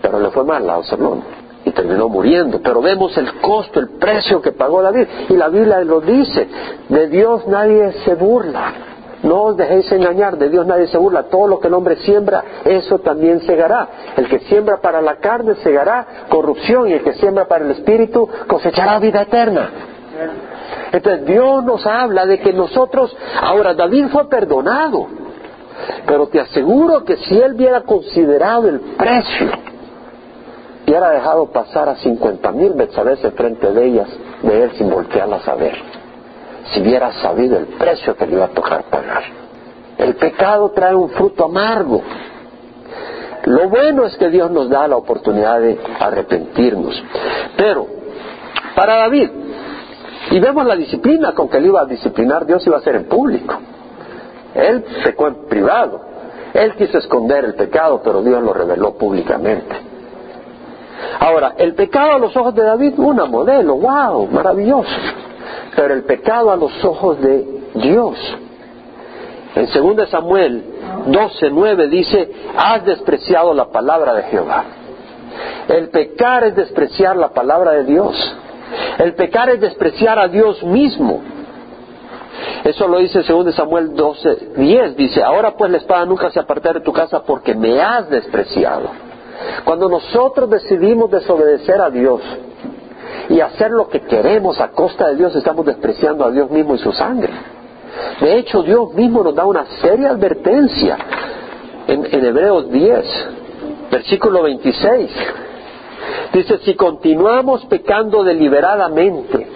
Pero le fue mal a Absalón y terminó muriendo. Pero vemos el costo, el precio que pagó David. Y la Biblia lo dice, de Dios nadie se burla. No os dejéis engañar, de Dios nadie se burla. Todo lo que el hombre siembra, eso también segará. El que siembra para la carne segará corrupción y el que siembra para el espíritu cosechará vida eterna. Entonces Dios nos habla de que nosotros, ahora David fue perdonado, pero te aseguro que si él hubiera considerado el precio y hubiera dejado pasar a cincuenta mil veces frente de ellas, de él sin voltearlas a ver si hubiera sabido el precio que le iba a tocar pagar. El pecado trae un fruto amargo. Lo bueno es que Dios nos da la oportunidad de arrepentirnos. Pero, para David, y vemos la disciplina con que él iba a disciplinar, Dios iba a hacer en público. Él pecó en privado. Él quiso esconder el pecado, pero Dios lo reveló públicamente. Ahora, el pecado a los ojos de David, una modelo, wow, maravilloso pero el pecado a los ojos de Dios. En 2 Samuel 12:9 dice, has despreciado la palabra de Jehová. El pecar es despreciar la palabra de Dios. El pecar es despreciar a Dios mismo. Eso lo dice 2 Samuel 12:10. Dice, ahora pues la espada nunca se apartará de tu casa porque me has despreciado. Cuando nosotros decidimos desobedecer a Dios, y hacer lo que queremos a costa de Dios, estamos despreciando a Dios mismo y su sangre. De hecho, Dios mismo nos da una seria advertencia en, Hebreos 10, versículo 26. Dice, si continuamos pecando deliberadamente,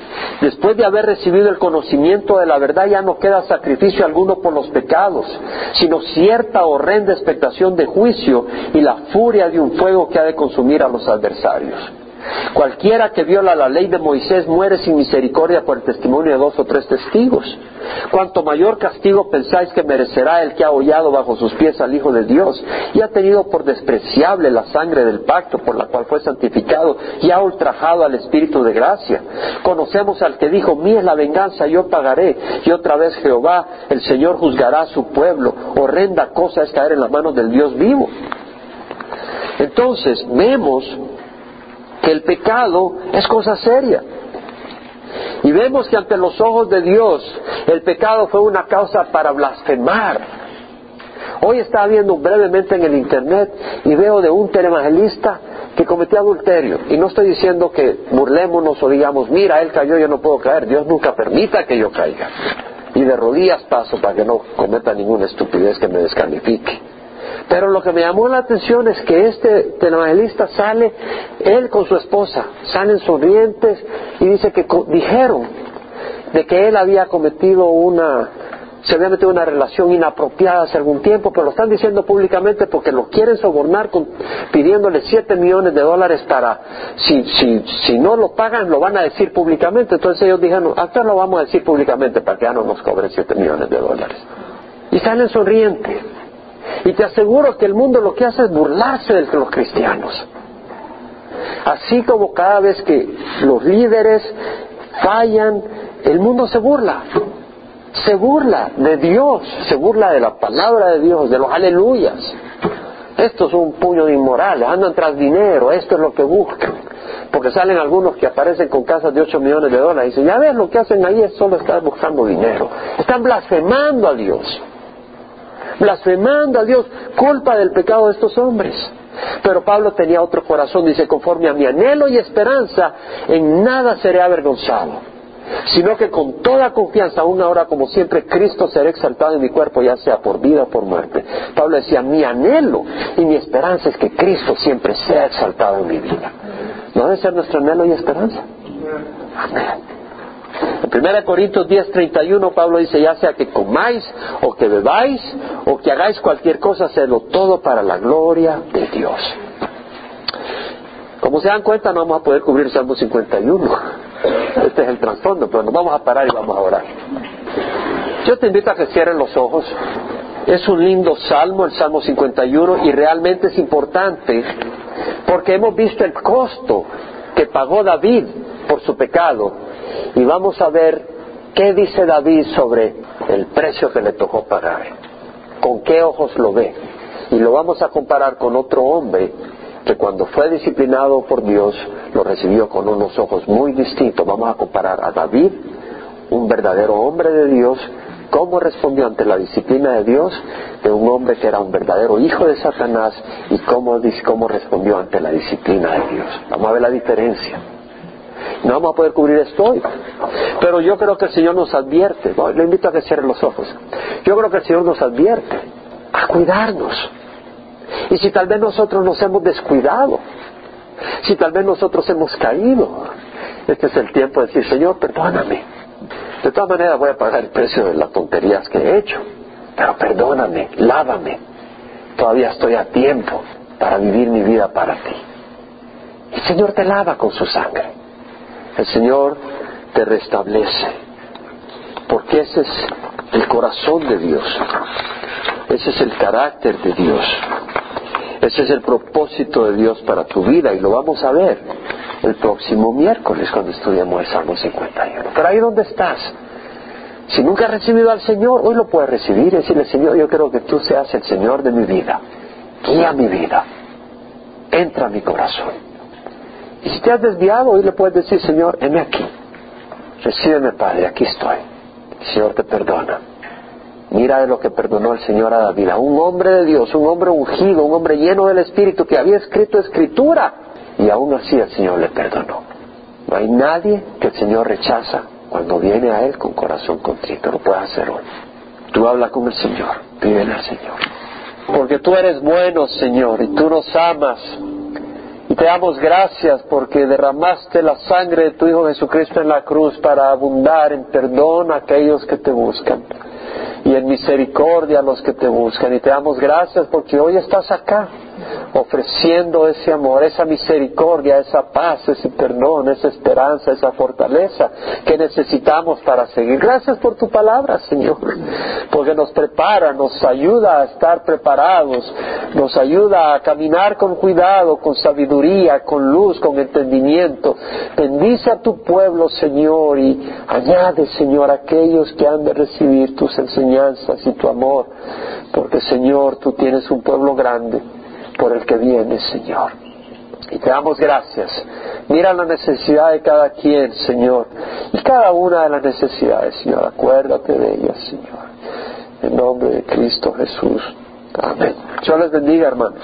después de haber recibido el conocimiento de la verdad, ya no queda sacrificio alguno por los pecados, sino cierta horrenda expectación de juicio y la furia de un fuego que ha de consumir a los adversarios. Cualquiera que viola la ley de Moisés muere sin misericordia por el testimonio de dos o tres testigos. Cuanto mayor castigo pensáis que merecerá el que ha hollado bajo sus pies al Hijo de Dios y ha tenido por despreciable la sangre del pacto por la cual fue santificado y ha ultrajado al Espíritu de gracia. Conocemos al que dijo, mía es la venganza, yo pagaré. Y otra vez Jehová, el Señor juzgará a su pueblo. Horrenda cosa es caer en las manos del Dios vivo. Entonces, vemos el pecado es cosa seria. Y vemos que ante los ojos de Dios el pecado fue una causa para blasfemar. Hoy estaba viendo brevemente en el internet y veo de un televangelista que cometió adulterio. Y no estoy diciendo que burlémonos o digamos, mira, él cayó, yo no puedo caer. Dios nunca permita que yo caiga. Y de rodillas paso para que no cometa ninguna estupidez que me descalifique. Pero lo que me llamó la atención es que este televangelista sale, él con su esposa, salen sonrientes y dice que dijeron de que él había cometido una se había metido una relación inapropiada hace algún tiempo, pero lo están diciendo públicamente porque lo quieren sobornar con, pidiéndole 7 millones de dólares para, si, si, si no lo pagan, lo van a decir públicamente. Entonces ellos dijeron, hasta lo vamos a decir públicamente para que ya no nos cobren 7 millones de dólares. Y salen sonrientes. Y te aseguro que el mundo lo que hace es burlarse de los cristianos. Así como cada vez que los líderes fallan, el mundo se burla. Se burla de Dios, se burla de la palabra de Dios, de los aleluyas. Esto es un puño de inmorales, andan tras dinero, esto es lo que buscan. Porque salen algunos que aparecen con casas de 8 millones de dólares y dicen, ya ves, lo que hacen ahí es solo estar buscando dinero. Están blasfemando a Dios. Blasfemando a Dios, culpa del pecado de estos hombres. Pero Pablo tenía otro corazón, dice, conforme a mi anhelo y esperanza, en nada seré avergonzado sino que con toda confianza, aún ahora como siempre, Cristo será exaltado en mi cuerpo, ya sea por vida o por muerte. Pablo decía, mi anhelo y mi esperanza es que Cristo siempre sea exaltado en mi vida. ¿No debe ser nuestro anhelo y esperanza? Amén. En 1 Corintios 10:31 Pablo dice, ya sea que comáis o que bebáis o que hagáis cualquier cosa, hacedlo todo para la gloria de Dios. Como se dan cuenta, no vamos a poder cubrir Salmo 51. Este es el trasfondo, pero nos vamos a parar y vamos a orar. Yo te invito a que cierren los ojos. Es un lindo salmo, el Salmo 51, y realmente es importante porque hemos visto el costo que pagó David por su pecado y vamos a ver qué dice David sobre el precio que le tocó pagar, con qué ojos lo ve. Y lo vamos a comparar con otro hombre que cuando fue disciplinado por Dios lo recibió con unos ojos muy distintos. Vamos a comparar a David, un verdadero hombre de Dios, cómo respondió ante la disciplina de Dios, de un hombre que era un verdadero hijo de Satanás y cómo, cómo respondió ante la disciplina de Dios. Vamos a ver la diferencia. No vamos a poder cubrir esto hoy. Pero yo creo que el Señor nos advierte. Le invito a que cierre los ojos. Yo creo que el Señor nos advierte a cuidarnos y si tal vez nosotros nos hemos descuidado, si tal vez nosotros hemos caído, este es el tiempo de decir, Señor, perdóname. De todas maneras voy a pagar el precio de las tonterías que he hecho, pero perdóname, lávame. Todavía estoy a tiempo para vivir mi vida para ti. El Señor te lava con su sangre. El Señor te restablece. Porque ese es el corazón de Dios. Ese es el carácter de Dios. Ese es el propósito de Dios para tu vida y lo vamos a ver el próximo miércoles cuando estudiemos el Salmo 51. Pero ahí donde estás, si nunca has recibido al Señor, hoy lo puedes recibir y decirle, Señor, yo quiero que tú seas el Señor de mi vida. Guía mi vida. Entra a mi corazón. Si te has desviado, hoy le puedes decir, Señor, heme aquí. Recíbeme, Padre, aquí estoy. El Señor te perdona. Mira de lo que perdonó el Señor a David, a un hombre de Dios, un hombre ungido, un hombre lleno del Espíritu que había escrito escritura y aún así el Señor le perdonó. No hay nadie que el Señor rechaza cuando viene a Él con corazón contrito. Lo puede hacer hoy. Tú habla con el Señor, pídele al Señor. Porque tú eres bueno, Señor, y tú nos amas. Te damos gracias porque derramaste la sangre de tu Hijo Jesucristo en la cruz para abundar en perdón a aquellos que te buscan y en misericordia a los que te buscan. Y te damos gracias porque hoy estás acá ofreciendo ese amor, esa misericordia, esa paz, ese perdón, esa esperanza, esa fortaleza que necesitamos para seguir. Gracias por tu palabra, Señor, porque nos prepara, nos ayuda a estar preparados, nos ayuda a caminar con cuidado, con sabiduría, con luz, con entendimiento. Bendice a tu pueblo, Señor, y añade, Señor, a aquellos que han de recibir tus enseñanzas y tu amor, porque, Señor, tú tienes un pueblo grande por el que viene, Señor. Y te damos gracias. Mira la necesidad de cada quien, Señor. Y cada una de las necesidades, Señor. Acuérdate de ellas, Señor. En nombre de Cristo Jesús. Amén. Dios les bendiga, hermanos.